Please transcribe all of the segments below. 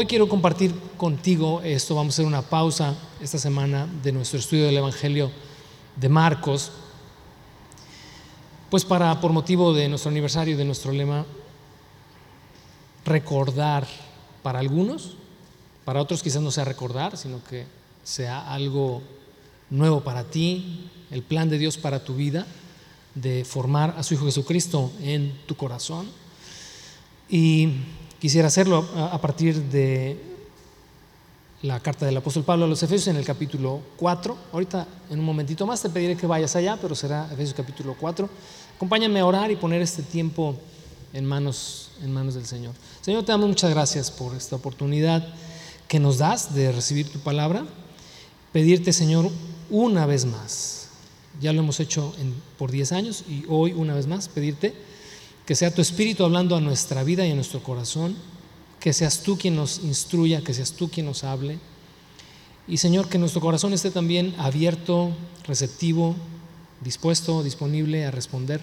Hoy quiero compartir contigo esto, vamos a hacer una pausa esta semana de nuestro estudio del Evangelio de Marcos, pues para, por motivo de nuestro aniversario, de nuestro lema, recordar para algunos, para otros quizás no sea recordar, sino que sea algo nuevo para ti, el plan de Dios para tu vida, de formar a su Hijo Jesucristo en tu corazón. Y quisiera hacerlo a partir de la carta del apóstol Pablo a los Efesios en el capítulo 4. Ahorita en un momentito más te pediré que vayas allá, pero será Efesios capítulo 4. Acompáñame a orar y poner este tiempo en manos, en manos del Señor. Señor, te damos muchas gracias por esta oportunidad que nos das de recibir tu palabra. Pedirte, Señor, una vez más, ya lo hemos hecho por 10 años y hoy una vez más, pedirte que sea tu Espíritu hablando a nuestra vida y a nuestro corazón, que seas tú quien nos instruya, que seas tú quien nos hable. Y Señor, que nuestro corazón esté también abierto, receptivo, dispuesto, disponible a responder.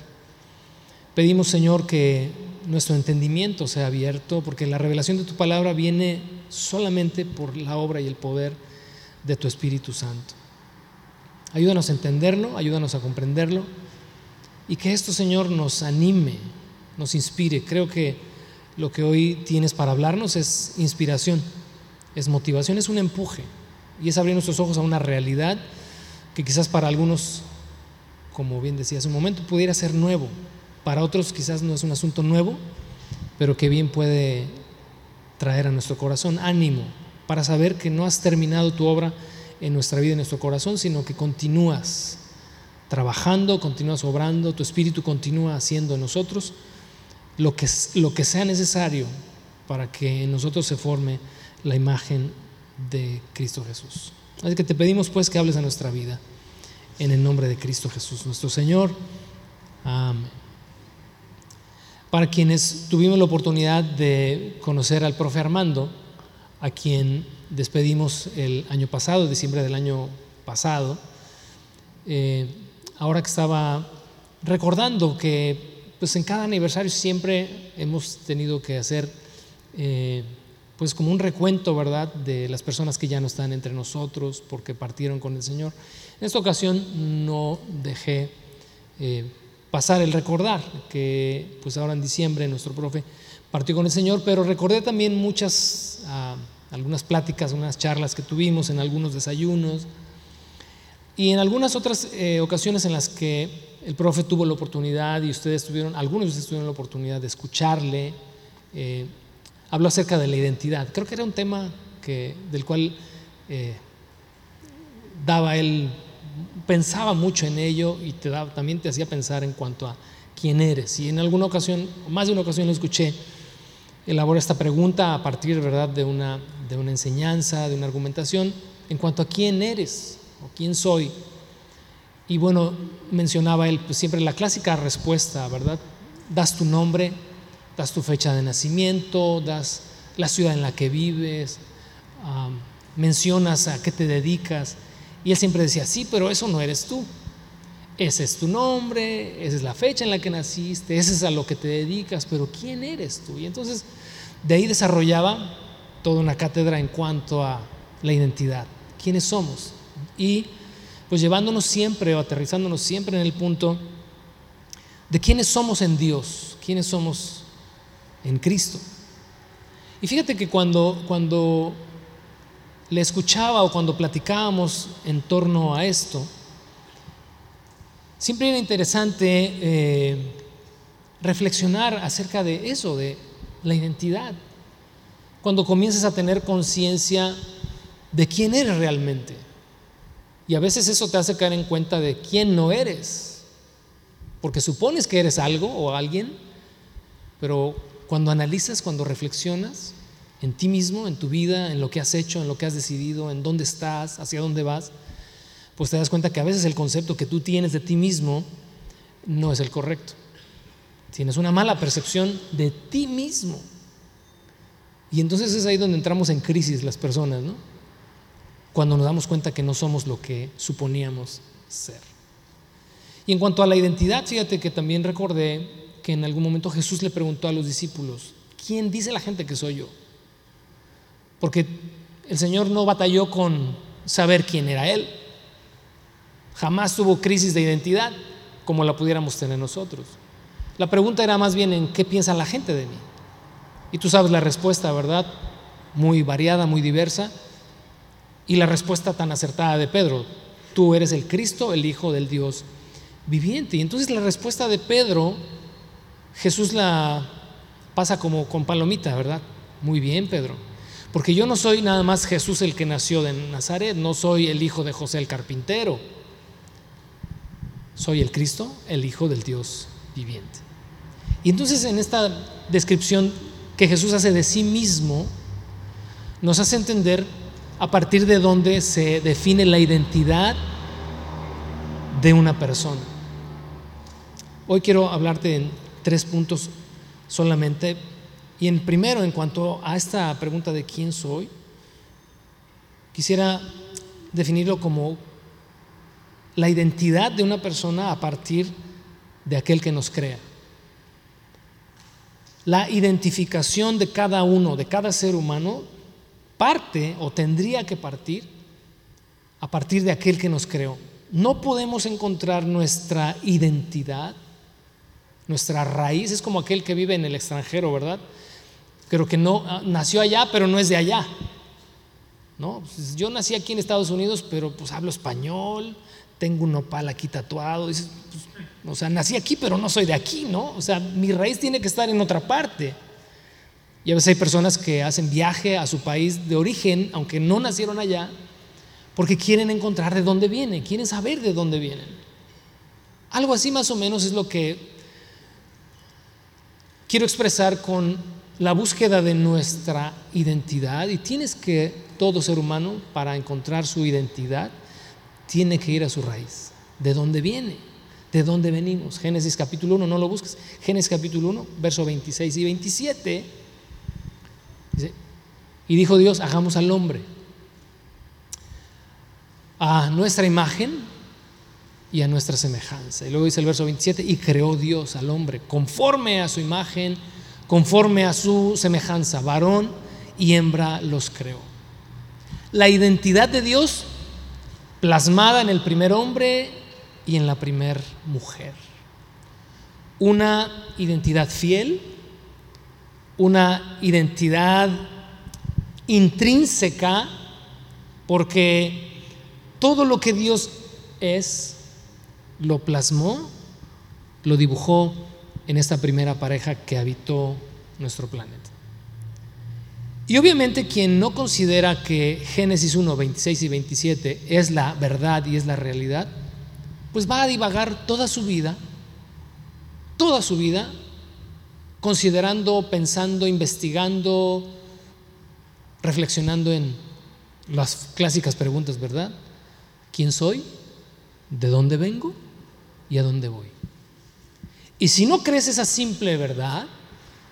Pedimos, Señor, que nuestro entendimiento sea abierto, porque la revelación de tu palabra viene solamente por la obra y el poder de tu Espíritu Santo. Ayúdanos a entenderlo, ayúdanos a comprenderlo y que esto, Señor, nos anime, nos inspire. Creo que lo que hoy tienes para hablarnos es inspiración, es motivación, es un empuje y es abrir nuestros ojos a una realidad que quizás para algunos, como bien decía hace un momento, pudiera ser nuevo. Para otros quizás no es un asunto nuevo, pero que bien puede traer a nuestro corazón ánimo para saber que no has terminado tu obra en nuestra vida, en nuestro corazón, sino que continúas trabajando, continúas obrando, tu espíritu continúa haciendo en nosotros lo que, lo que sea necesario para que en nosotros se forme la imagen de Cristo Jesús. Así que te pedimos pues que hables a nuestra vida en el nombre de Cristo Jesús, nuestro Señor. Amén. Para quienes tuvimos la oportunidad de conocer al profe Armando, a quien despedimos el año pasado, diciembre del año pasado, eh, ahora que estaba recordando que pues en cada aniversario siempre hemos tenido que hacer eh, pues como un recuento, ¿verdad?, de las personas que ya no están entre nosotros porque partieron con el Señor. En esta ocasión no dejé eh, pasar el recordar que pues ahora en diciembre nuestro profe partió con el Señor, pero recordé también muchas, ah, algunas pláticas, unas charlas que tuvimos en algunos desayunos y en algunas otras eh, ocasiones en las que el profe tuvo la oportunidad y ustedes tuvieron, algunos de ustedes tuvieron la oportunidad de escucharle. Eh, habló acerca de la identidad. Creo que era un tema que, del cual eh, daba él, pensaba mucho en ello y te daba, también te hacía pensar en cuanto a quién eres. Y en alguna ocasión, más de una ocasión lo escuché, elabora esta pregunta a partir ¿verdad? De, una, de una enseñanza, de una argumentación, en cuanto a quién eres o quién soy. Y bueno, mencionaba él pues, siempre la clásica respuesta, ¿verdad? Das tu nombre, das tu fecha de nacimiento, das la ciudad en la que vives, mencionas a qué te dedicas. Y él siempre decía, sí, pero eso no eres tú. Ese es tu nombre, esa es la fecha en la que naciste, ese es a lo que te dedicas, pero ¿quién eres tú? Y entonces de ahí desarrollaba toda una cátedra en cuanto a la identidad, quiénes somos. Y pues llevándonos siempre o aterrizándonos siempre en el punto de quiénes somos en Dios, quiénes somos en Cristo. Y fíjate que cuando, cuando le escuchaba o cuando platicábamos en torno a esto, siempre era interesante eh, reflexionar acerca de eso, de la identidad. Cuando comienzas a tener conciencia de quién eres realmente. Y a veces eso te hace caer en cuenta de quién no eres. Porque supones que eres algo o alguien, pero cuando analizas, cuando reflexionas en ti mismo, en tu vida, en lo que has hecho, en lo que has decidido, en dónde estás, hacia dónde vas, pues te das cuenta que a veces el concepto que tú tienes de ti mismo no es el correcto. Tienes una mala percepción de ti mismo. Y entonces es ahí donde entramos en crisis las personas, ¿no? Cuando nos damos cuenta que no somos lo que suponíamos ser. Y en cuanto a la identidad, fíjate que también recordé que en algún momento Jesús le preguntó a los discípulos, ¿quién dice la gente que soy yo? porque el Señor no batalló con saber quién era Él. Jamás tuvo crisis de identidad como la pudiéramos tener nosotros. La pregunta era más bien en qué piensa la gente de mí. Y tú sabes la respuesta, ¿verdad? Muy variada, muy diversa. Y la respuesta tan acertada de Pedro, tú eres el Cristo, el Hijo del Dios viviente. Y entonces la respuesta de Pedro, Jesús la pasa como con palomita, ¿verdad? Muy bien, Pedro. Porque yo no soy nada más Jesús el que nació de Nazaret, no soy el hijo de José el carpintero. Soy el Cristo, el Hijo del Dios viviente. Y entonces en esta descripción que Jesús hace de sí mismo, nos hace entender a partir de dónde se define la identidad de una persona. Hoy quiero hablarte en tres puntos solamente. Y en primero, en cuanto a esta pregunta de quién soy, quisiera definirlo como la identidad de una persona a partir de aquel que nos crea. La identificación de cada uno, de cada ser humano, parte o tendría que partir a partir de aquel que nos creó. No podemos encontrar nuestra identidad, nuestra raíz, es como aquel que vive en el extranjero, ¿verdad? Pero que no ah, nació allá, pero no es de allá. ¿No? Pues, yo nací aquí en Estados Unidos, pero pues hablo español, tengo un nopal aquí tatuado. Pues, o sea, nací aquí, pero no soy de aquí, ¿no? O sea, mi raíz tiene que estar en otra parte. Y a veces hay personas que hacen viaje a su país de origen, aunque no nacieron allá, porque quieren encontrar de dónde vienen, quieren saber de dónde vienen. Algo así más o menos es lo que quiero expresar con la búsqueda de nuestra identidad. Y tienes que, todo ser humano, para encontrar su identidad, tiene que ir a su raíz, de dónde viene, de dónde venimos. Génesis capítulo 1, no lo busques. Génesis capítulo 1, verso 26 y 27. Y dijo Dios, hagamos al hombre a nuestra imagen y a nuestra semejanza. Y luego dice el verso 27, y creó Dios al hombre conforme a su imagen, conforme a su semejanza, varón y hembra los creó. La identidad de Dios plasmada en el primer hombre y en la primer mujer. Una identidad fiel, una identidad intrínseca, porque todo lo que Dios es, lo plasmó, lo dibujó en esta primera pareja que habitó nuestro planeta. Y obviamente quien no considera que Génesis 1, 26 y 27 es la verdad y es la realidad, pues va a divagar toda su vida, toda su vida, considerando, pensando, investigando, reflexionando en las clásicas preguntas, ¿verdad? ¿Quién soy? ¿De dónde vengo? ¿Y a dónde voy? Y si no crees esa simple verdad,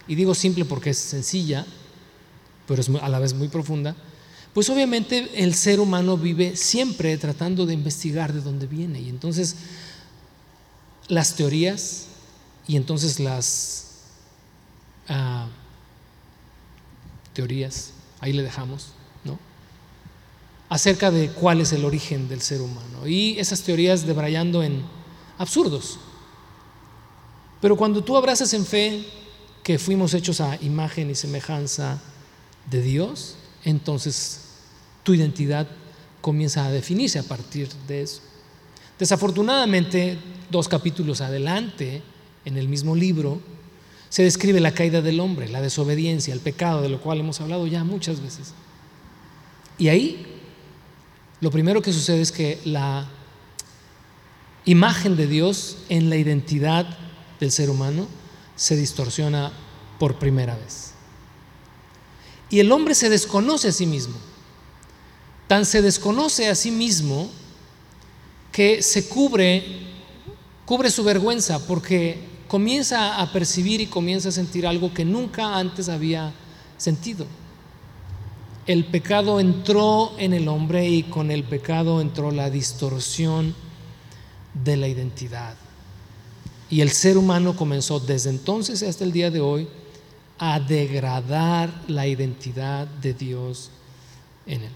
y digo simple porque es sencilla, pero es a la vez muy profunda, pues obviamente el ser humano vive siempre tratando de investigar de dónde viene. Y entonces las teorías y entonces las teorías, ahí le dejamos, ¿no? Acerca de cuál es el origen del ser humano. Y esas teorías debrayando en absurdos. Pero cuando tú abrazas en fe que fuimos hechos a imagen y semejanza de Dios, entonces tu identidad comienza a definirse a partir de eso. Desafortunadamente, dos capítulos adelante, en el mismo libro, se describe la caída del hombre, la desobediencia, el pecado, de lo cual hemos hablado ya muchas veces. Y ahí, lo primero que sucede es que la imagen de Dios en la identidad del ser humano se distorsiona por primera vez. Y el hombre se desconoce a sí mismo. Tan se desconoce a sí mismo que se cubre, cubre su vergüenza porque comienza a percibir y comienza a sentir algo que nunca antes había sentido. El pecado entró en el hombre y con el pecado entró la distorsión de la identidad. Y el ser humano comenzó desde entonces hasta el día de hoy a degradar la identidad de Dios en Él.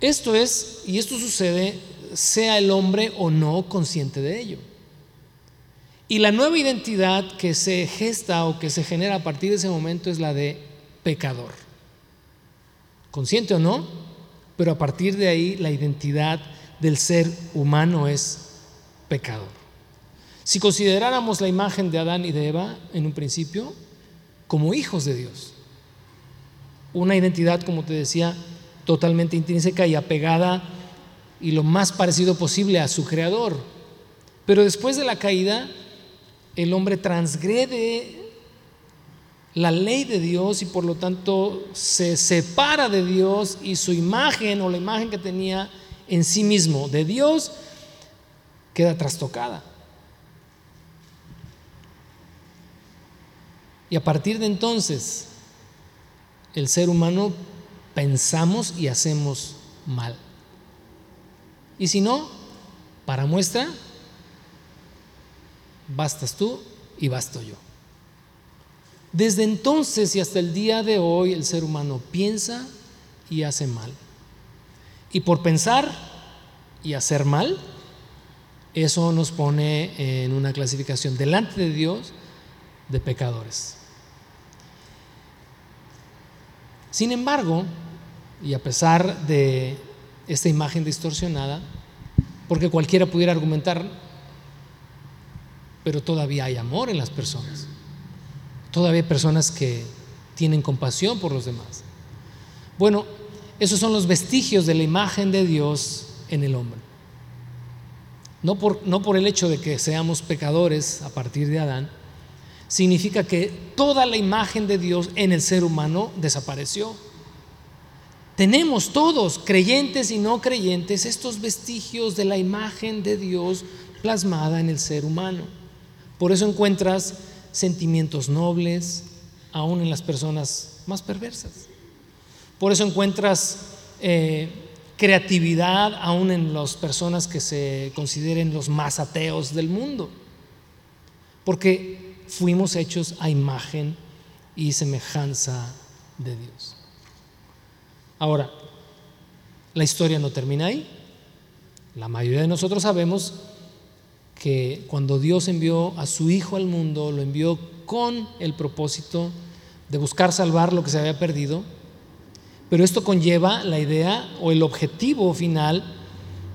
Esto es, y esto sucede, sea el hombre o no consciente de ello. Y la nueva identidad que se gesta o que se genera a partir de ese momento es la de pecador. Consciente o no, pero a partir de ahí la identidad del ser humano es pecador. Si consideráramos la imagen de Adán y de Eva en un principio como hijos de Dios, una identidad, como te decía, totalmente intrínseca y apegada y lo más parecido posible a su creador. Pero después de la caída, el hombre transgrede la ley de Dios y por lo tanto se separa de Dios y su imagen o la imagen que tenía en sí mismo de Dios queda trastocada. Y a partir de entonces, el ser humano pensamos y hacemos mal. Y si no, para muestra, bastas tú y basto yo. Desde entonces y hasta el día de hoy el ser humano piensa y hace mal. Y por pensar y hacer mal, eso nos pone en una clasificación delante de Dios de pecadores. Sin embargo, y a pesar de esta imagen distorsionada, porque cualquiera pudiera argumentar, pero todavía hay amor en las personas. Todavía hay personas que tienen compasión por los demás. Bueno, esos son los vestigios de la imagen de Dios en el hombre. No por, no por el hecho de que seamos pecadores a partir de Adán, significa que toda la imagen de Dios en el ser humano desapareció. Tenemos todos, creyentes y no creyentes, estos vestigios de la imagen de Dios plasmada en el ser humano. Por eso encuentras sentimientos nobles aún en las personas más perversas. Por eso encuentras eh, creatividad aún en las personas que se consideren los más ateos del mundo. Porque fuimos hechos a imagen y semejanza de Dios. Ahora, la historia no termina ahí. La mayoría de nosotros sabemos que cuando Dios envió a su Hijo al mundo, lo envió con el propósito de buscar salvar lo que se había perdido, pero esto conlleva la idea o el objetivo final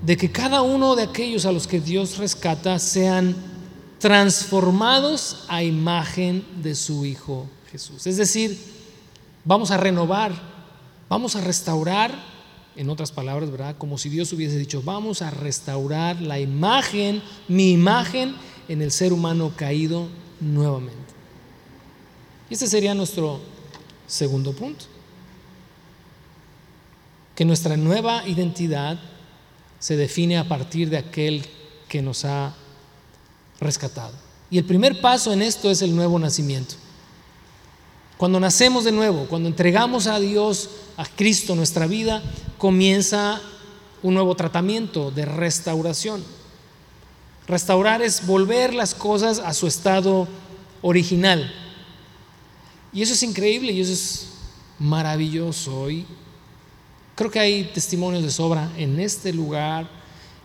de que cada uno de aquellos a los que Dios rescata sean transformados a imagen de su Hijo Jesús. Es decir, vamos a renovar, vamos a restaurar, en otras palabras, ¿verdad? Como si Dios hubiese dicho, vamos a restaurar la imagen, mi imagen en el ser humano caído nuevamente. Y este sería nuestro segundo punto. Que nuestra nueva identidad se define a partir de aquel que nos ha rescatado. Y el primer paso en esto es el nuevo nacimiento. Cuando nacemos de nuevo, cuando entregamos a Dios, a Cristo nuestra vida, comienza un nuevo tratamiento de restauración. Restaurar es volver las cosas a su estado original. Y eso es increíble y eso es maravilloso. Y creo que hay testimonios de sobra en este lugar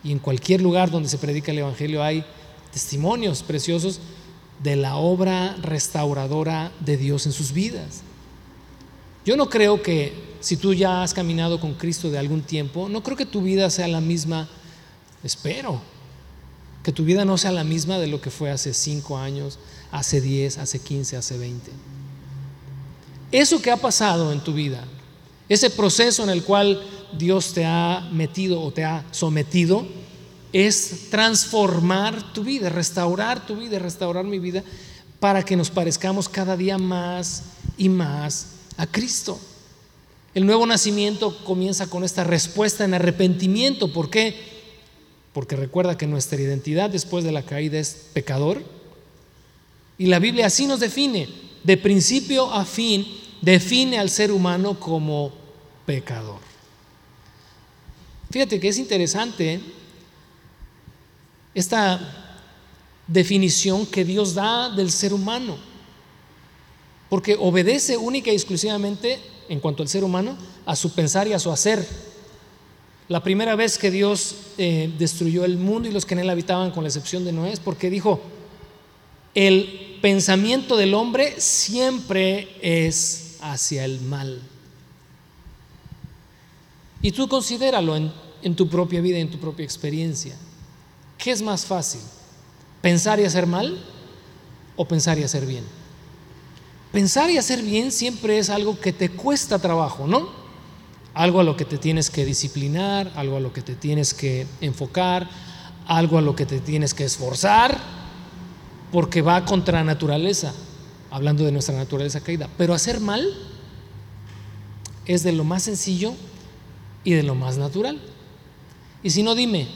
y en cualquier lugar donde se predica el Evangelio hay testimonios preciosos de la obra restauradora de Dios en sus vidas. Yo no creo que si tú ya has caminado con Cristo de algún tiempo, no creo que tu vida sea la misma, espero, que tu vida no sea la misma de lo que fue hace 5 años, hace 10, hace 15, hace 20. Eso que ha pasado en tu vida, ese proceso en el cual Dios te ha metido o te ha sometido, es transformar tu vida, restaurar tu vida, restaurar mi vida, para que nos parezcamos cada día más y más a Cristo. El nuevo nacimiento comienza con esta respuesta en arrepentimiento. ¿Por qué? Porque recuerda que nuestra identidad después de la caída es pecador. Y la Biblia así nos define. De principio a fin, define al ser humano como pecador. Fíjate que es interesante esta definición que Dios da del ser humano, porque obedece única y exclusivamente en cuanto al ser humano, a su pensar y a su hacer. La primera vez que Dios eh, destruyó el mundo y los que en él habitaban, con la excepción de Noé, es porque dijo, el pensamiento del hombre siempre es hacia el mal. Y tú considéralo en, en tu propia vida, en tu propia experiencia. ¿Qué es más fácil? ¿Pensar y hacer mal o pensar y hacer bien? Pensar y hacer bien siempre es algo que te cuesta trabajo, ¿no? Algo a lo que te tienes que disciplinar, algo a lo que te tienes que enfocar, algo a lo que te tienes que esforzar, porque va contra naturaleza, hablando de nuestra naturaleza caída. Pero hacer mal es de lo más sencillo y de lo más natural. Y si no, dime,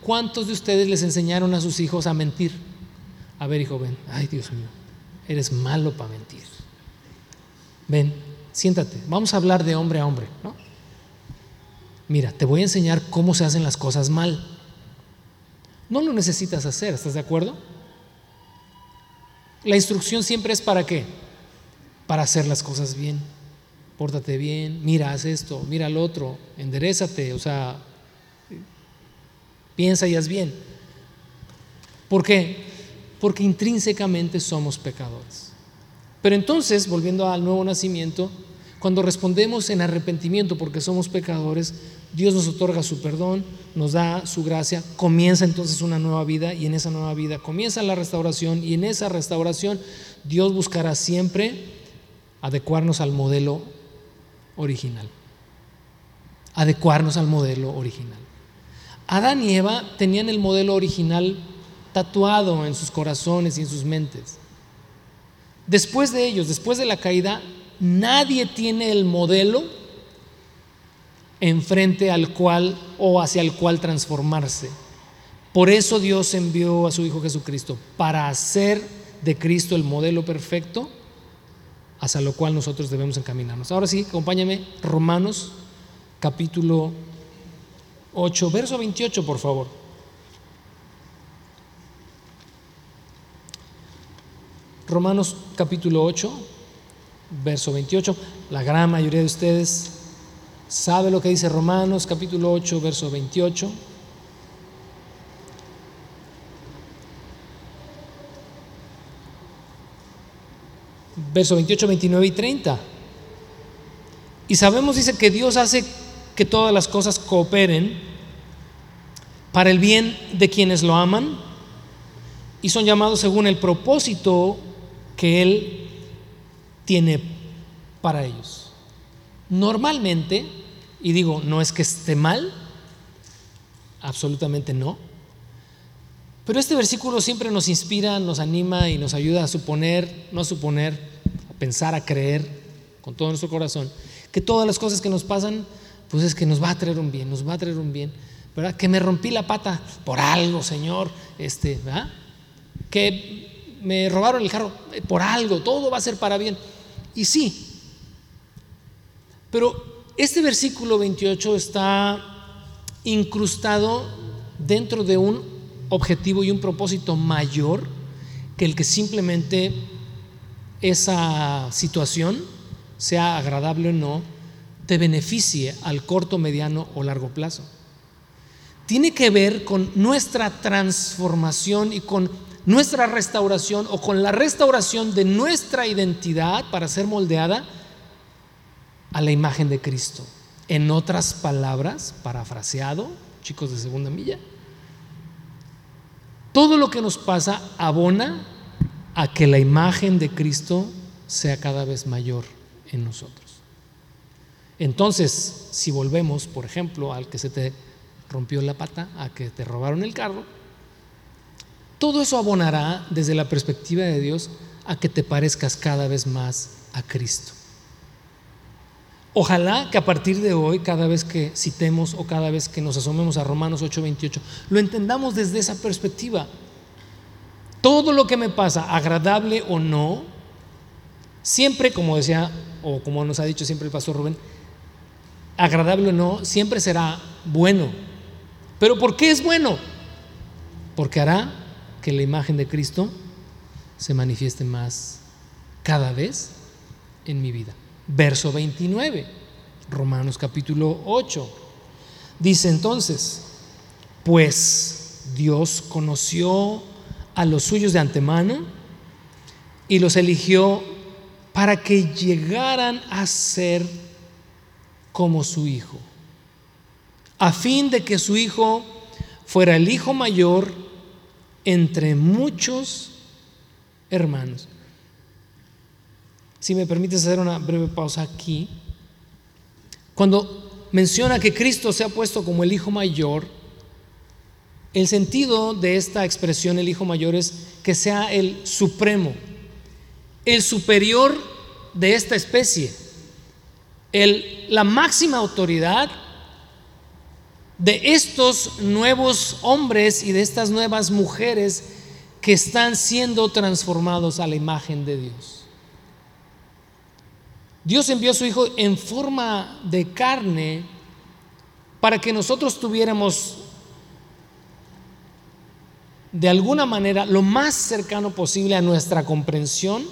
¿cuántos de ustedes les enseñaron a sus hijos a mentir? A ver, hijo, ven, ay Dios mío, eres malo para mentir ven, siéntate, vamos a hablar de hombre a hombre, ¿no? Mira, te voy a enseñar cómo se hacen las cosas mal. No lo necesitas hacer, ¿estás de acuerdo? La instrucción siempre es para qué? Para hacer las cosas bien. Pórtate bien, mira, haz esto, mira al otro, enderezate, o sea, piensa y haz bien. ¿Por qué? Porque intrínsecamente somos pecadores. Pero entonces, volviendo al nuevo nacimiento, cuando respondemos en arrepentimiento porque somos pecadores, Dios nos otorga su perdón, nos da su gracia, comienza entonces una nueva vida y en esa nueva vida comienza la restauración y en esa restauración Dios buscará siempre adecuarnos al modelo original. Adecuarnos al modelo original. Adán y Eva tenían el modelo original tatuado en sus corazones y en sus mentes. Después de ellos, después de la caída, nadie tiene el modelo enfrente al cual o hacia el cual transformarse. Por eso Dios envió a su Hijo Jesucristo, para hacer de Cristo el modelo perfecto hacia lo cual nosotros debemos encaminarnos. Ahora sí, acompáñame, Romanos capítulo 8, verso 28, por favor. Romanos capítulo 8, verso 28. La gran mayoría de ustedes sabe lo que dice Romanos capítulo 8, verso 28. Verso 28, 29 y 30. Y sabemos, dice, que Dios hace que todas las cosas cooperen para el bien de quienes lo aman y son llamados según el propósito que Él tiene para ellos. Normalmente, y digo, no es que esté mal, absolutamente no, pero este versículo siempre nos inspira, nos anima y nos ayuda a suponer, no a suponer, a pensar, a creer con todo nuestro corazón, que todas las cosas que nos pasan, pues es que nos va a traer un bien, nos va a traer un bien. ¿verdad? Que me rompí la pata por algo, Señor, este, ¿verdad? Que me robaron el carro eh, por algo, todo va a ser para bien. Y sí, pero este versículo 28 está incrustado dentro de un objetivo y un propósito mayor que el que simplemente esa situación, sea agradable o no, te beneficie al corto, mediano o largo plazo. Tiene que ver con nuestra transformación y con nuestra restauración o con la restauración de nuestra identidad para ser moldeada a la imagen de Cristo. En otras palabras, parafraseado, chicos de segunda milla, todo lo que nos pasa abona a que la imagen de Cristo sea cada vez mayor en nosotros. Entonces, si volvemos, por ejemplo, al que se te rompió la pata, a que te robaron el carro, todo eso abonará desde la perspectiva de Dios a que te parezcas cada vez más a Cristo. Ojalá que a partir de hoy, cada vez que citemos o cada vez que nos asomemos a Romanos 8:28, lo entendamos desde esa perspectiva. Todo lo que me pasa, agradable o no, siempre, como decía, o como nos ha dicho siempre el pastor Rubén, agradable o no, siempre será bueno. ¿Pero por qué es bueno? Porque hará que la imagen de Cristo se manifieste más cada vez en mi vida. verso 29, Romanos capítulo 8. Dice entonces, pues Dios conoció a los suyos de antemano y los eligió para que llegaran a ser como su hijo, a fin de que su hijo fuera el hijo mayor entre muchos hermanos. Si me permites hacer una breve pausa aquí, cuando menciona que Cristo se ha puesto como el hijo mayor, el sentido de esta expresión, el hijo mayor, es que sea el supremo, el superior de esta especie, el, la máxima autoridad de estos nuevos hombres y de estas nuevas mujeres que están siendo transformados a la imagen de Dios. Dios envió a su Hijo en forma de carne para que nosotros tuviéramos de alguna manera lo más cercano posible a nuestra comprensión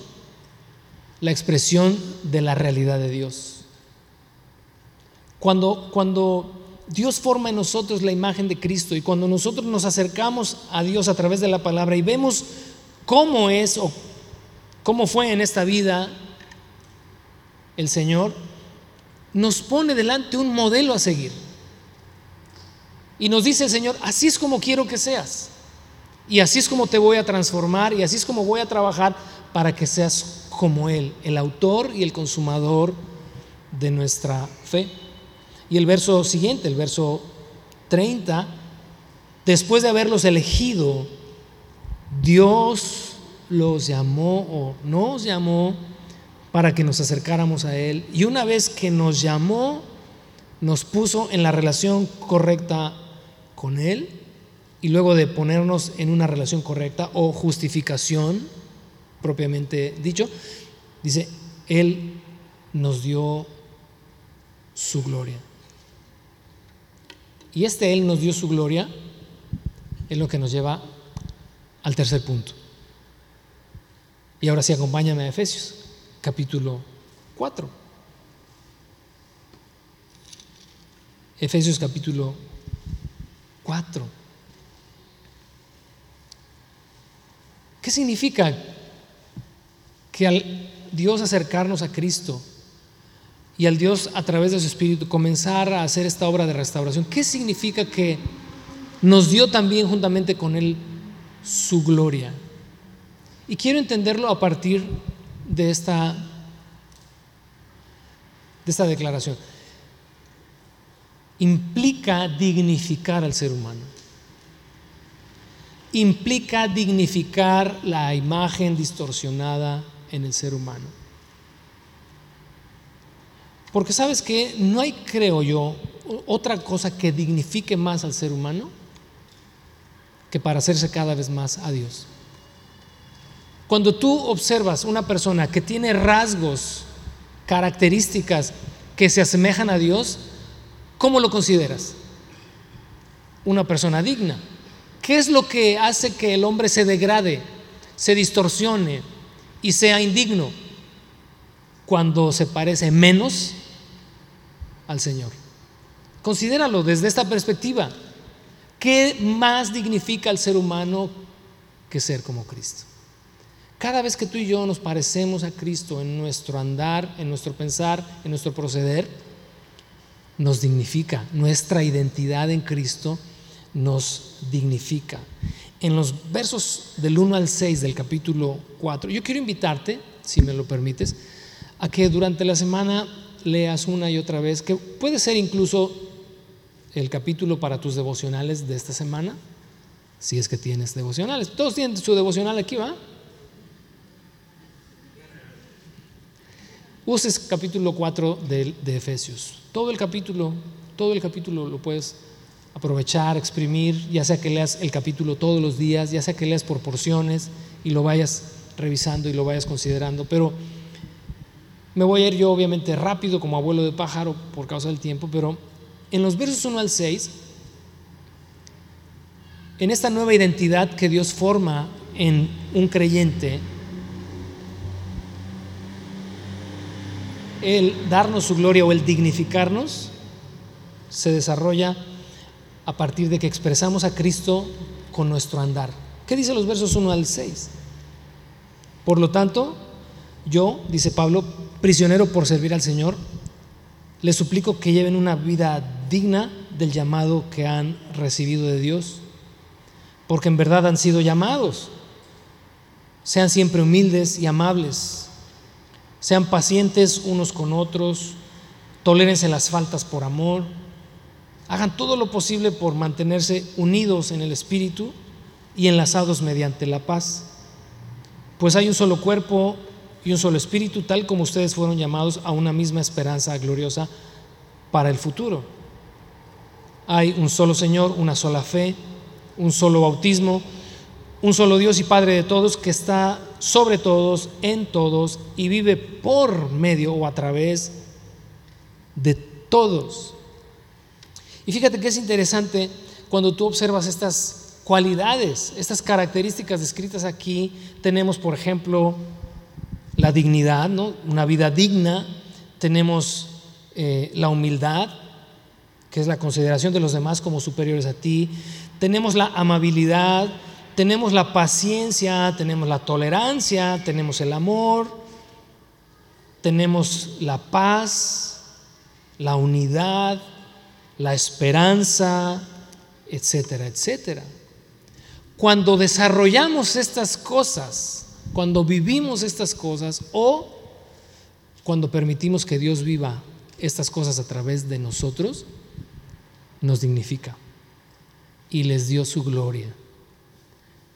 la expresión de la realidad de Dios. Cuando, cuando Dios forma en nosotros la imagen de Cristo y cuando nosotros nos acercamos a Dios a través de la palabra y vemos cómo es o cómo fue en esta vida el Señor, nos pone delante un modelo a seguir. Y nos dice el Señor, así es como quiero que seas. Y así es como te voy a transformar y así es como voy a trabajar para que seas como Él, el autor y el consumador de nuestra fe. Y el verso siguiente, el verso 30, después de haberlos elegido, Dios los llamó o nos llamó para que nos acercáramos a Él. Y una vez que nos llamó, nos puso en la relación correcta con Él. Y luego de ponernos en una relación correcta o justificación, propiamente dicho, dice, Él nos dio su gloria. Y este Él nos dio su gloria es lo que nos lleva al tercer punto. Y ahora sí, acompáñame a Efesios, capítulo 4. Efesios capítulo 4. ¿Qué significa que al Dios acercarnos a Cristo y al Dios a través de su Espíritu comenzar a hacer esta obra de restauración, ¿qué significa que nos dio también juntamente con Él su gloria? Y quiero entenderlo a partir de esta, de esta declaración. Implica dignificar al ser humano. Implica dignificar la imagen distorsionada en el ser humano. Porque sabes que no hay, creo yo, otra cosa que dignifique más al ser humano que para hacerse cada vez más a Dios. Cuando tú observas una persona que tiene rasgos, características que se asemejan a Dios, ¿cómo lo consideras? Una persona digna. ¿Qué es lo que hace que el hombre se degrade, se distorsione, y sea indigno cuando se parece menos al Señor. Considéralo desde esta perspectiva. ¿Qué más dignifica al ser humano que ser como Cristo? Cada vez que tú y yo nos parecemos a Cristo en nuestro andar, en nuestro pensar, en nuestro proceder, nos dignifica. Nuestra identidad en Cristo nos dignifica en los versos del 1 al 6 del capítulo 4. Yo quiero invitarte, si me lo permites, a que durante la semana leas una y otra vez, que puede ser incluso el capítulo para tus devocionales de esta semana, si es que tienes devocionales. Todos tienen su devocional aquí, ¿va? Uses capítulo 4 de, de Efesios. Todo el capítulo, todo el capítulo lo puedes aprovechar, exprimir, ya sea que leas el capítulo todos los días, ya sea que leas por porciones y lo vayas revisando y lo vayas considerando. Pero me voy a ir yo obviamente rápido como abuelo de pájaro por causa del tiempo, pero en los versos 1 al 6, en esta nueva identidad que Dios forma en un creyente, el darnos su gloria o el dignificarnos se desarrolla a partir de que expresamos a Cristo con nuestro andar. ¿Qué dice los versos 1 al 6? Por lo tanto, yo, dice Pablo, prisionero por servir al Señor, les suplico que lleven una vida digna del llamado que han recibido de Dios, porque en verdad han sido llamados. Sean siempre humildes y amables, sean pacientes unos con otros, tolérense las faltas por amor, hagan todo lo posible por mantenerse unidos en el Espíritu y enlazados mediante la paz. Pues hay un solo cuerpo y un solo Espíritu, tal como ustedes fueron llamados a una misma esperanza gloriosa para el futuro. Hay un solo Señor, una sola fe, un solo bautismo, un solo Dios y Padre de todos que está sobre todos, en todos y vive por medio o a través de todos. Y fíjate que es interesante cuando tú observas estas cualidades, estas características descritas aquí. Tenemos, por ejemplo, la dignidad, ¿no? una vida digna. Tenemos eh, la humildad, que es la consideración de los demás como superiores a ti. Tenemos la amabilidad, tenemos la paciencia, tenemos la tolerancia, tenemos el amor, tenemos la paz, la unidad, la esperanza, etcétera, etcétera. Cuando desarrollamos estas cosas, cuando vivimos estas cosas o cuando permitimos que Dios viva estas cosas a través de nosotros, nos dignifica y les dio su gloria.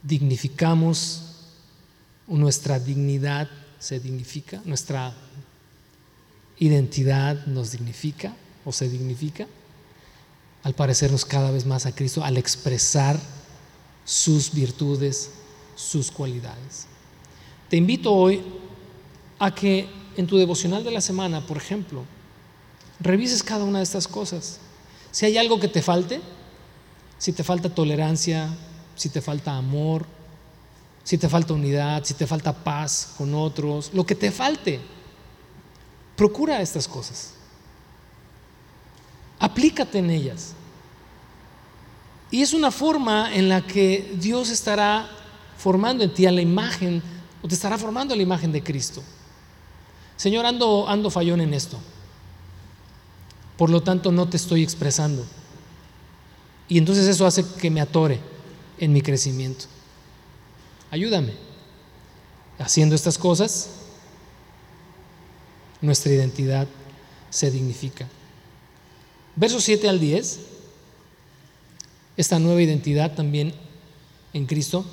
Dignificamos nuestra dignidad, se dignifica, nuestra identidad nos dignifica o se dignifica al parecernos cada vez más a Cristo, al expresar sus virtudes, sus cualidades. Te invito hoy a que en tu devocional de la semana, por ejemplo, revises cada una de estas cosas. Si hay algo que te falte, si te falta tolerancia, si te falta amor, si te falta unidad, si te falta paz con otros, lo que te falte, procura estas cosas. Aplícate en ellas. Y es una forma en la que Dios estará formando en ti a la imagen, o te estará formando la imagen de Cristo. Señor, ando, ando fallón en esto. Por lo tanto, no te estoy expresando. Y entonces eso hace que me atore en mi crecimiento. Ayúdame. Haciendo estas cosas, nuestra identidad se dignifica. Versos 7 al 10, esta nueva identidad también en Cristo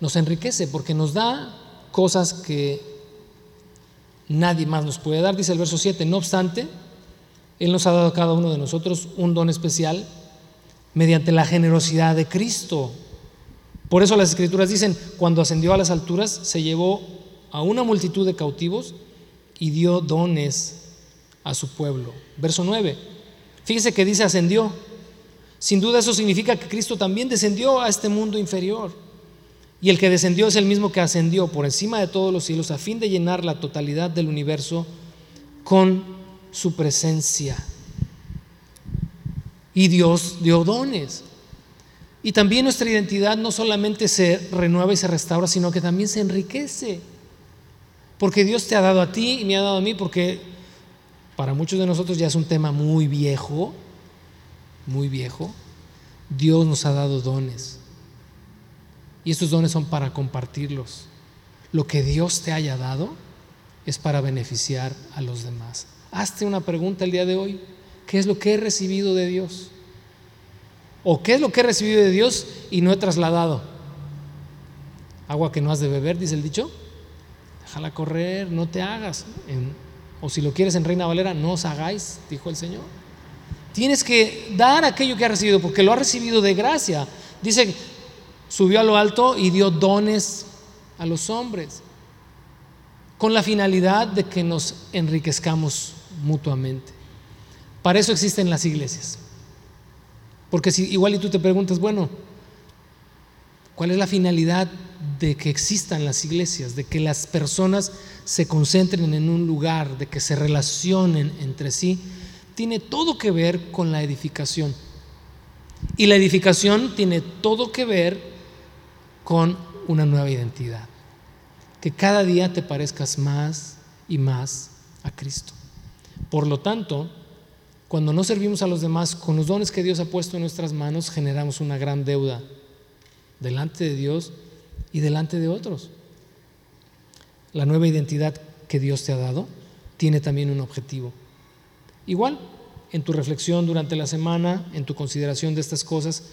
nos enriquece porque nos da cosas que nadie más nos puede dar. Dice el verso 7, no obstante, Él nos ha dado a cada uno de nosotros un don especial mediante la generosidad de Cristo. Por eso las escrituras dicen, cuando ascendió a las alturas, se llevó a una multitud de cautivos y dio dones a su pueblo. Verso 9. Fíjese que dice ascendió. Sin duda eso significa que Cristo también descendió a este mundo inferior. Y el que descendió es el mismo que ascendió por encima de todos los cielos a fin de llenar la totalidad del universo con su presencia. Y Dios dio dones. Y también nuestra identidad no solamente se renueva y se restaura, sino que también se enriquece. Porque Dios te ha dado a ti y me ha dado a mí, porque para muchos de nosotros ya es un tema muy viejo, muy viejo. Dios nos ha dado dones. Y estos dones son para compartirlos. Lo que Dios te haya dado es para beneficiar a los demás. Hazte una pregunta el día de hoy. ¿Qué es lo que he recibido de Dios? ¿O qué es lo que he recibido de Dios y no he trasladado? Agua que no has de beber, dice el dicho. Déjala correr, no te hagas. En o si lo quieres en Reina Valera, no os hagáis, dijo el Señor. Tienes que dar aquello que has recibido, porque lo has recibido de gracia. Dice, subió a lo alto y dio dones a los hombres, con la finalidad de que nos enriquezcamos mutuamente. Para eso existen las iglesias. Porque si igual y tú te preguntas, bueno, ¿Cuál es la finalidad de que existan las iglesias? De que las personas se concentren en un lugar, de que se relacionen entre sí. Tiene todo que ver con la edificación. Y la edificación tiene todo que ver con una nueva identidad. Que cada día te parezcas más y más a Cristo. Por lo tanto, cuando no servimos a los demás con los dones que Dios ha puesto en nuestras manos, generamos una gran deuda delante de Dios y delante de otros. La nueva identidad que Dios te ha dado tiene también un objetivo. Igual, en tu reflexión durante la semana, en tu consideración de estas cosas,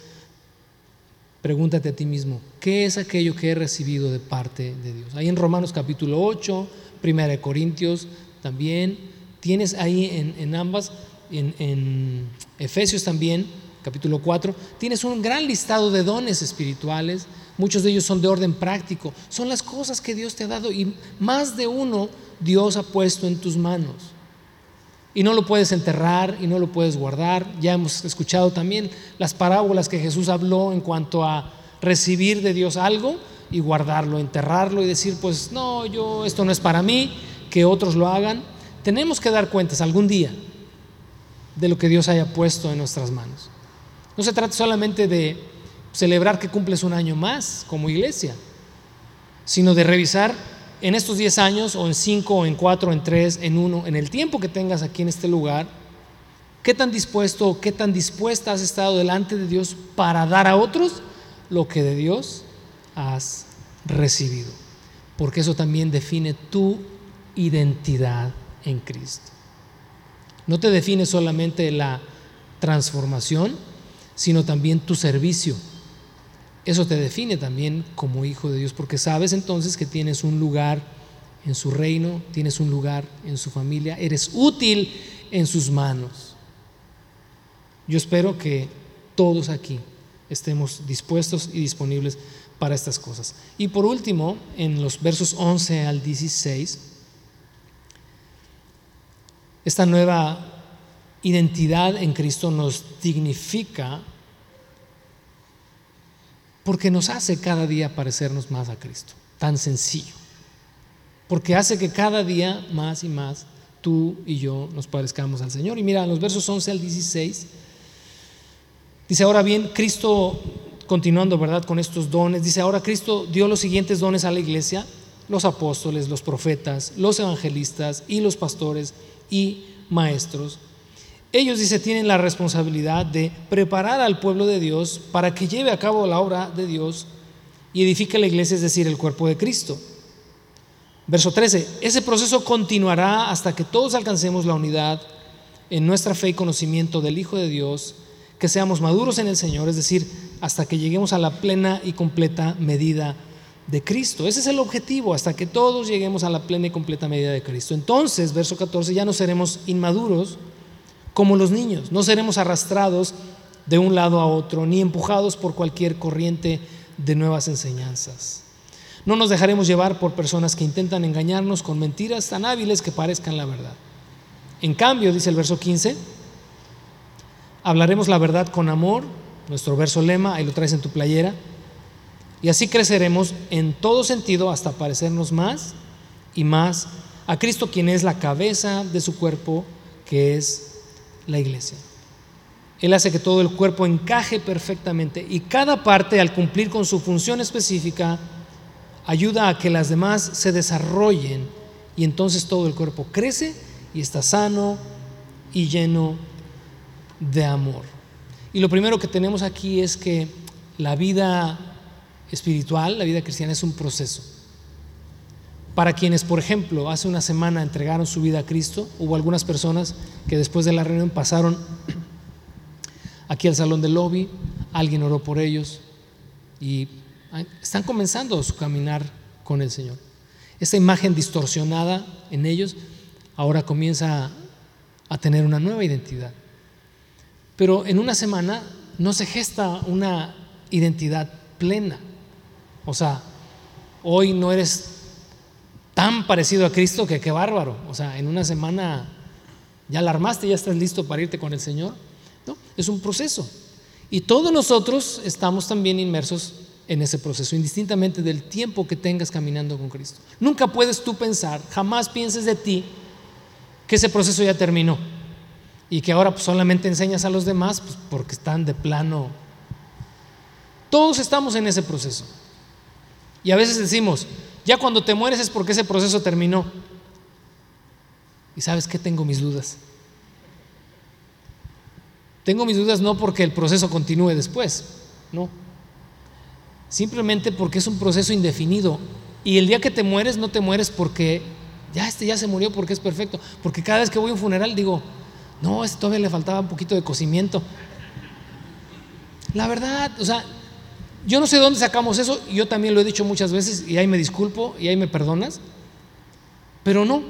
pregúntate a ti mismo, ¿qué es aquello que he recibido de parte de Dios? Ahí en Romanos capítulo 8, Primera de Corintios también, tienes ahí en, ambas, en, en Efesios también, capítulo 4, tienes un gran listado de dones espirituales, muchos de ellos son de orden práctico, son las cosas que Dios te ha dado y más de uno Dios ha puesto en tus manos. Y no lo puedes enterrar y no lo puedes guardar. Ya hemos escuchado también las parábolas que Jesús habló en cuanto a recibir de Dios algo y guardarlo, enterrarlo y decir, pues no, yo esto no es para mí, que otros lo hagan. Tenemos que dar cuentas algún día de lo que Dios haya puesto en nuestras manos. No se trata solamente de celebrar que cumples un año más como iglesia, sino de revisar en estos 10 años, o en 5, o en 4, o en 3, en 1, en el tiempo que tengas aquí en este lugar, qué tan dispuesto o qué tan dispuesta has estado delante de Dios para dar a otros lo que de Dios has recibido. Porque eso también define tu identidad en Cristo. No te define solamente la transformación, sino también tu servicio eso te define también como hijo de Dios, porque sabes entonces que tienes un lugar en su reino, tienes un lugar en su familia, eres útil en sus manos. Yo espero que todos aquí estemos dispuestos y disponibles para estas cosas. Y por último, en los versos 11 al 16, esta nueva identidad en Cristo nos dignifica porque nos hace cada día parecernos más a Cristo. Tan sencillo. Porque hace que cada día más y más tú y yo nos parezcamos al Señor. Y mira, en los versos 11 al 16, dice, ahora bien, Cristo, continuando, ¿verdad? Con estos dones, dice, ahora Cristo dio los siguientes dones a la iglesia, los apóstoles, los profetas, los evangelistas y los pastores y maestros ellos, dice, tienen la responsabilidad de preparar al pueblo de Dios para que lleve a cabo la obra de Dios y edifique la iglesia, es decir, el cuerpo de Cristo. Verso 13, ese proceso continuará hasta que todos alcancemos la unidad en nuestra fe y conocimiento del Hijo de Dios, que seamos maduros en el Señor, es decir, hasta que lleguemos a la plena y completa medida de Cristo. Ese es el objetivo, hasta que todos lleguemos a la plena y completa medida de Cristo. Entonces, verso 14, ya no seremos inmaduros, como los niños. No seremos arrastrados de un lado a otro, ni empujados por cualquier corriente de nuevas enseñanzas. No nos dejaremos llevar por personas que intentan engañarnos con mentiras tan hábiles que parezcan la verdad. En cambio, dice el verso 15, hablaremos la verdad con amor, nuestro verso lema, ahí lo traes en tu playera, y así creceremos en todo sentido hasta parecernos más y más a Cristo, quien es la cabeza de su cuerpo, que es la iglesia. Él hace que todo el cuerpo encaje perfectamente y cada parte al cumplir con su función específica ayuda a que las demás se desarrollen y entonces todo el cuerpo crece y está sano y lleno de amor. Y lo primero que tenemos aquí es que la vida espiritual, la vida cristiana es un proceso. Para quienes, por ejemplo, hace una semana entregaron su vida a Cristo, hubo algunas personas que después de la reunión pasaron aquí al salón del lobby, alguien oró por ellos y están comenzando su caminar con el Señor. Esta imagen distorsionada en ellos ahora comienza a tener una nueva identidad. Pero en una semana no se gesta una identidad plena. O sea, hoy no eres tan parecido a Cristo que qué bárbaro. O sea, en una semana ya la armaste, ya estás listo para irte con el Señor. ¿no? Es un proceso. Y todos nosotros estamos también inmersos en ese proceso, indistintamente del tiempo que tengas caminando con Cristo. Nunca puedes tú pensar, jamás pienses de ti que ese proceso ya terminó y que ahora pues, solamente enseñas a los demás pues, porque están de plano. Todos estamos en ese proceso. Y a veces decimos, ya cuando te mueres es porque ese proceso terminó. Y sabes que tengo mis dudas. Tengo mis dudas no porque el proceso continúe después, no simplemente porque es un proceso indefinido. Y el día que te mueres, no te mueres porque ya este ya se murió porque es perfecto. Porque cada vez que voy a un funeral digo, no, este todavía le faltaba un poquito de cocimiento. La verdad, o sea, yo no sé dónde sacamos eso, yo también lo he dicho muchas veces y ahí me disculpo y ahí me perdonas, pero no.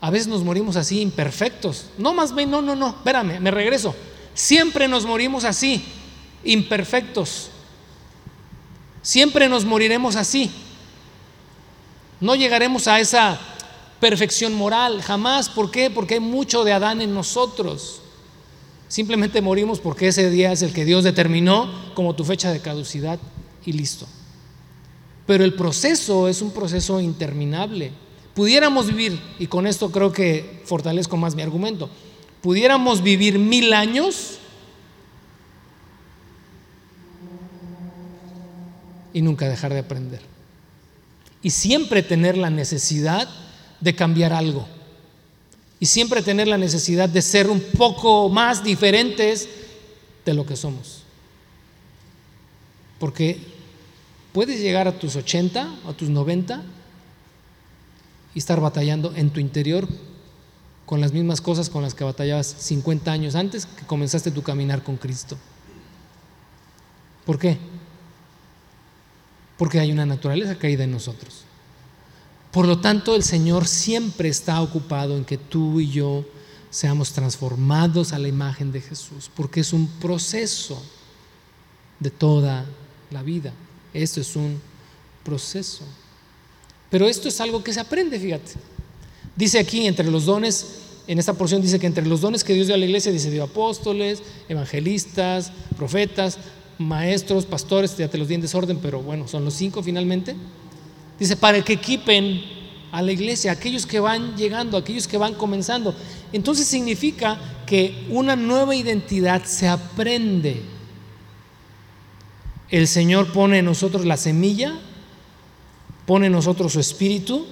A veces nos morimos así, imperfectos. No, más bien, no, no, no, espérame, me regreso. Siempre nos morimos así, imperfectos. Siempre nos moriremos así. No llegaremos a esa perfección moral, jamás. ¿Por qué? Porque hay mucho de Adán en nosotros. Simplemente morimos porque ese día es el que Dios determinó como tu fecha de caducidad y listo. Pero el proceso es un proceso interminable. Pudiéramos vivir, y con esto creo que fortalezco más mi argumento, pudiéramos vivir mil años y nunca dejar de aprender. Y siempre tener la necesidad de cambiar algo. Y siempre tener la necesidad de ser un poco más diferentes de lo que somos. Porque puedes llegar a tus 80, a tus 90 y estar batallando en tu interior con las mismas cosas con las que batallabas 50 años antes que comenzaste tu caminar con Cristo. ¿Por qué? porque hay una naturaleza caída en nosotros. Por lo tanto, el Señor siempre está ocupado en que tú y yo seamos transformados a la imagen de Jesús, porque es un proceso de toda la vida. Esto es un proceso. Pero esto es algo que se aprende, fíjate. Dice aquí, entre los dones, en esta porción dice que entre los dones que Dios dio a la iglesia, dice dio apóstoles, evangelistas, profetas, maestros, pastores, ya te los di en desorden, pero bueno, son los cinco finalmente. Dice, para que equipen a la iglesia, aquellos que van llegando, aquellos que van comenzando. Entonces significa que una nueva identidad se aprende. El Señor pone en nosotros la semilla, pone en nosotros su espíritu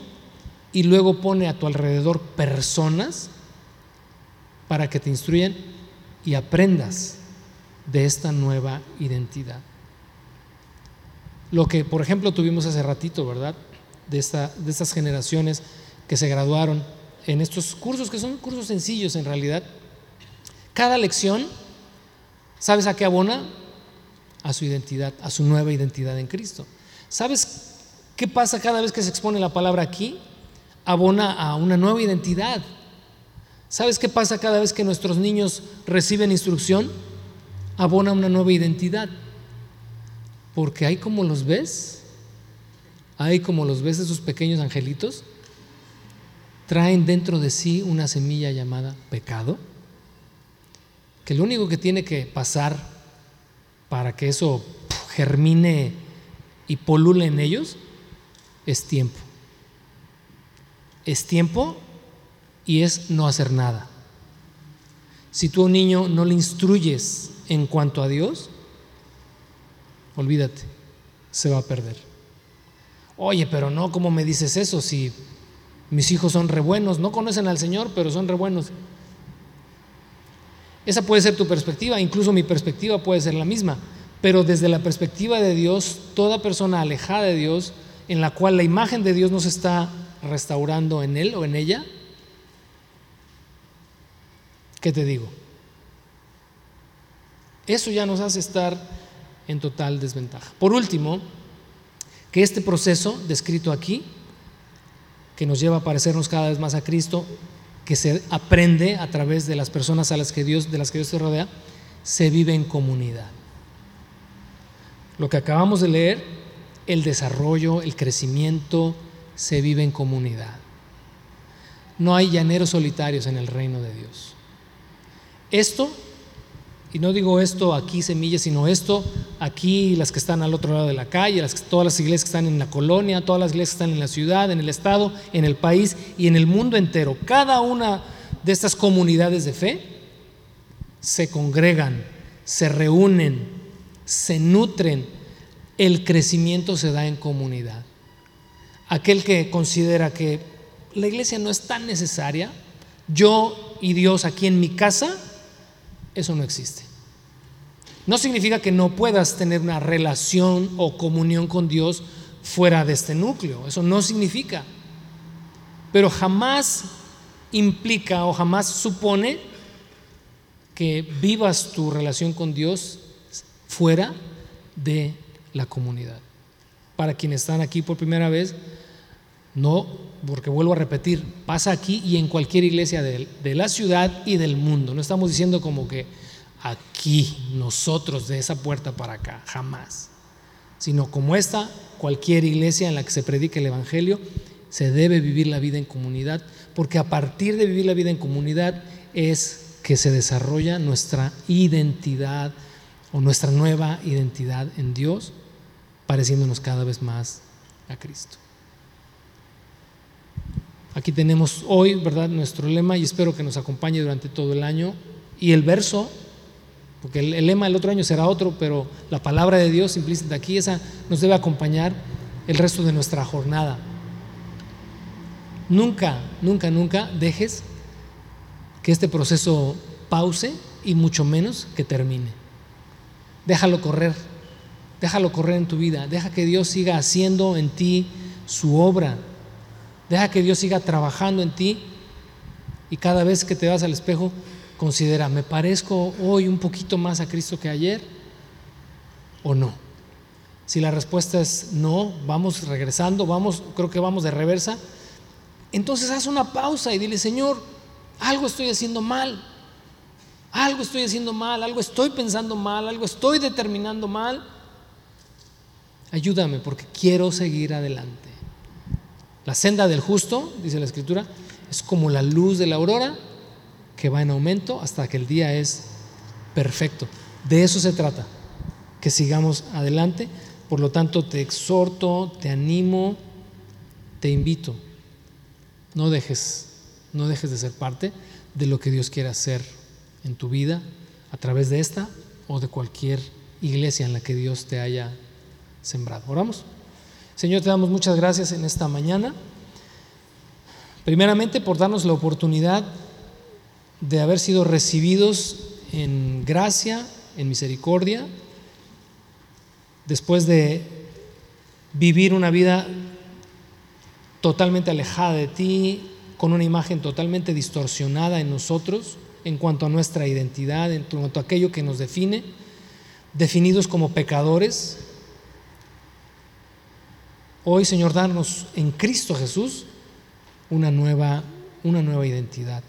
y luego pone a tu alrededor personas para que te instruyan y aprendas de esta nueva identidad. Lo que, por ejemplo, tuvimos hace ratito, ¿verdad? De, esta, de estas generaciones que se graduaron en estos cursos, que son cursos sencillos en realidad. Cada lección, ¿sabes a qué abona? A su identidad, a su nueva identidad en Cristo. ¿Sabes qué pasa cada vez que se expone la palabra aquí? Abona a una nueva identidad. ¿Sabes qué pasa cada vez que nuestros niños reciben instrucción? abona una nueva identidad. Porque hay como los ves, hay como los ves esos pequeños angelitos, traen dentro de sí una semilla llamada pecado, que lo único que tiene que pasar para que eso germine y polule en ellos es tiempo. Es tiempo y es no hacer nada. Si tú a un niño no le instruyes en cuanto a Dios, olvídate, se va a perder. Oye, pero no, ¿cómo me dices eso? Si mis hijos son re buenos, no conocen al Señor, pero son re buenos. Esa puede ser tu perspectiva, incluso mi perspectiva puede ser la misma, pero desde la perspectiva de Dios, toda persona alejada de Dios, en la cual la imagen de Dios no se está restaurando en él o en ella, ¿qué te digo? Eso ya nos hace estar en total desventaja. Por último, que este proceso descrito aquí, que nos lleva a parecernos cada vez más a Cristo, que se aprende a través de las personas a las que Dios, de las que Dios se rodea, se vive en comunidad. Lo que acabamos de leer, el desarrollo, el crecimiento, se vive en comunidad. No hay llaneros solitarios en el reino de Dios. Esto y no digo esto aquí semillas, sino esto aquí, las que están al otro lado de la calle, todas las iglesias que están en la colonia, todas las iglesias que están en la ciudad, en el estado, en el país y en el mundo entero. Cada una de estas comunidades de fe se congregan, se reúnen, se nutren. El crecimiento se da en comunidad. Aquel que considera que la iglesia no es tan necesaria, yo y Dios aquí en mi casa, eso no existe. No significa que no puedas tener una relación o comunión con Dios fuera de este núcleo, eso no significa. Pero jamás implica o jamás supone que vivas tu relación con Dios fuera de la comunidad. Para quienes están aquí por primera vez, no, porque vuelvo a repetir, pasa aquí y en cualquier iglesia de, la ciudad y del mundo. No estamos diciendo como que aquí, nosotros, de esa puerta para acá, jamás. Sino como esta, cualquier iglesia en la que se predique el Evangelio, se debe vivir la vida en comunidad, porque a partir de vivir la vida en comunidad es que se desarrolla nuestra identidad o nuestra nueva identidad en Dios, pareciéndonos cada vez más a Cristo. Aquí tenemos hoy, ¿verdad?, nuestro lema y espero que nos acompañe durante todo el año. Y el verso, porque el, lema del otro año será otro, pero la palabra de Dios implícita aquí, esa nos debe acompañar el resto de nuestra jornada. Nunca, nunca, nunca dejes que este proceso pause y mucho menos que termine. Déjalo correr, déjalo correr en tu vida, deja que Dios siga haciendo en ti su obra Deja que Dios siga trabajando en ti y cada vez que te vas al espejo, considera, ¿me parezco hoy un poquito más a Cristo que ayer o no? Si la respuesta es no, vamos regresando, vamos, creo que vamos de reversa, entonces haz una pausa y dile, Señor, algo estoy haciendo mal, algo estoy haciendo mal, algo estoy pensando mal, algo estoy determinando mal. Ayúdame porque quiero seguir adelante. La senda del justo, dice la escritura, es como la luz de la aurora que va en aumento hasta que el día es perfecto. De eso se trata, que sigamos adelante. Por lo tanto, te exhorto, te animo, te invito. No dejes, no dejes de ser parte de lo que Dios quiere hacer en tu vida a través de esta o de cualquier iglesia en la que Dios te haya sembrado. Oramos. Señor, te damos muchas gracias en esta mañana. Primeramente por darnos la oportunidad de haber sido recibidos en gracia, en misericordia, después de vivir una vida totalmente alejada de ti, con una imagen totalmente distorsionada en nosotros en cuanto a nuestra identidad, en cuanto a aquello que nos define, definidos como pecadores, Hoy, Señor, darnos en Cristo Jesús una nueva, una nueva identidad.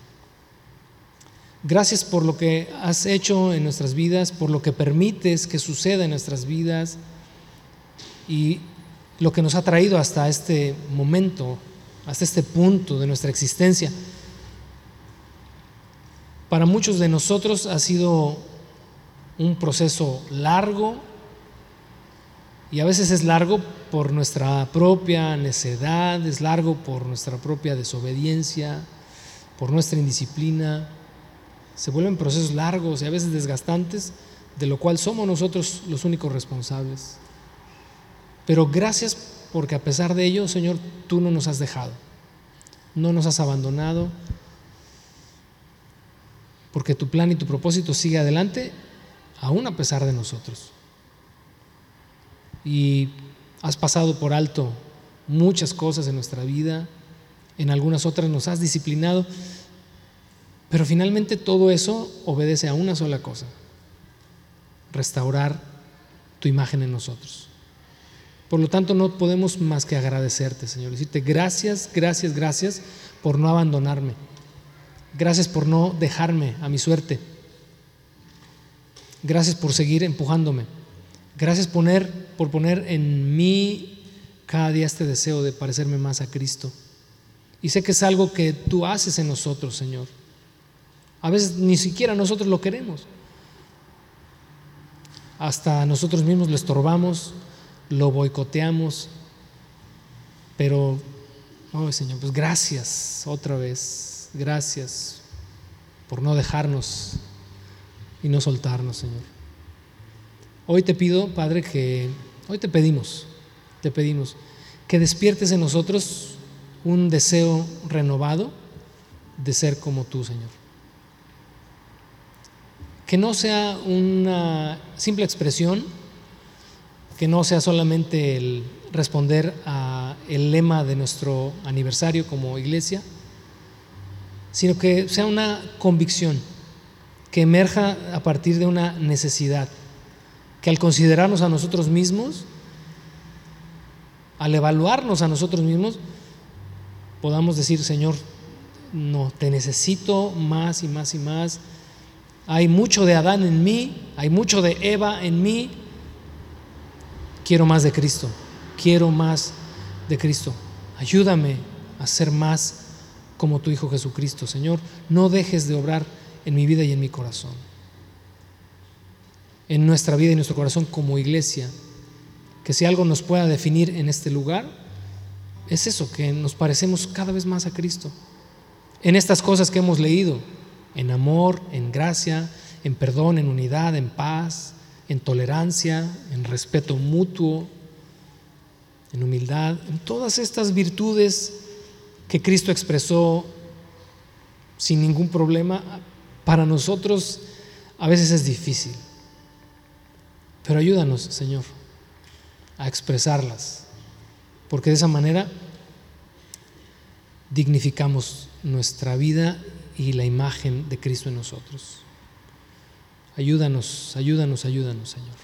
Gracias por lo que has hecho en nuestras vidas, por lo que permites que suceda en nuestras vidas y lo que nos ha traído hasta este momento, hasta este punto de nuestra existencia. Para muchos de nosotros ha sido un proceso largo y a veces es largo por nuestra propia necedad, es largo por nuestra propia desobediencia, por nuestra indisciplina. Se vuelven procesos largos y a veces desgastantes, de lo cual somos nosotros los únicos responsables. Pero gracias porque a pesar de ello, Señor, tú no nos has dejado, no nos has abandonado, porque tu plan y tu propósito sigue adelante, aún a pesar de nosotros. Y has pasado por alto muchas cosas en nuestra vida, en algunas otras nos has disciplinado, pero finalmente todo eso obedece a una sola cosa, restaurar tu imagen en nosotros. Por lo tanto, no podemos más que agradecerte, Señor, decirte gracias, gracias, gracias por no abandonarme. Gracias por no dejarme a mi suerte. Gracias por seguir empujándome. Gracias poner, por poner en mí cada día este deseo de parecerme más a Cristo. Y sé que es algo que tú haces en nosotros, Señor. A veces ni siquiera nosotros lo queremos, hasta nosotros mismos lo estorbamos, lo boicoteamos, pero, oh Señor, pues gracias otra vez, gracias por no dejarnos y no soltarnos, Señor. Hoy te pido, Padre, que, hoy te pedimos, te pedimos, que despiertes en nosotros un deseo renovado de ser como tú, Señor. Que no sea una simple expresión, que no sea solamente el responder a el lema de nuestro aniversario como iglesia, sino que sea una convicción que emerja a partir de una necesidad, que al considerarnos a nosotros mismos, al evaluarnos a nosotros mismos, podamos decir, Señor, no, te necesito más y más y más. Hay mucho de Adán en mí, hay mucho de Eva en mí. Quiero más de Cristo, quiero más de Cristo. Ayúdame a ser más como tu Hijo Jesucristo, Señor. No dejes de obrar en mi vida y en mi corazón. En nuestra vida y en nuestro corazón como iglesia. Que si algo nos pueda definir en este lugar, es eso, que nos parecemos cada vez más a Cristo en estas cosas que hemos leído, en amor, en gracia, en perdón, en unidad, en paz, en tolerancia, en respeto mutuo, en humildad, en todas estas virtudes que Cristo expresó sin ningún problema, para nosotros a veces es difícil. Pero ayúdanos, Señor, a expresarlas, porque de esa manera dignificamos nuestra vida y la imagen de Cristo en nosotros. Ayúdanos, ayúdanos, ayúdanos, Señor.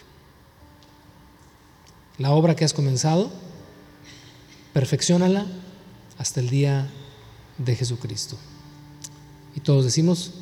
La obra que has comenzado, perfeccionala hasta el día de Jesucristo. Y todos decimos,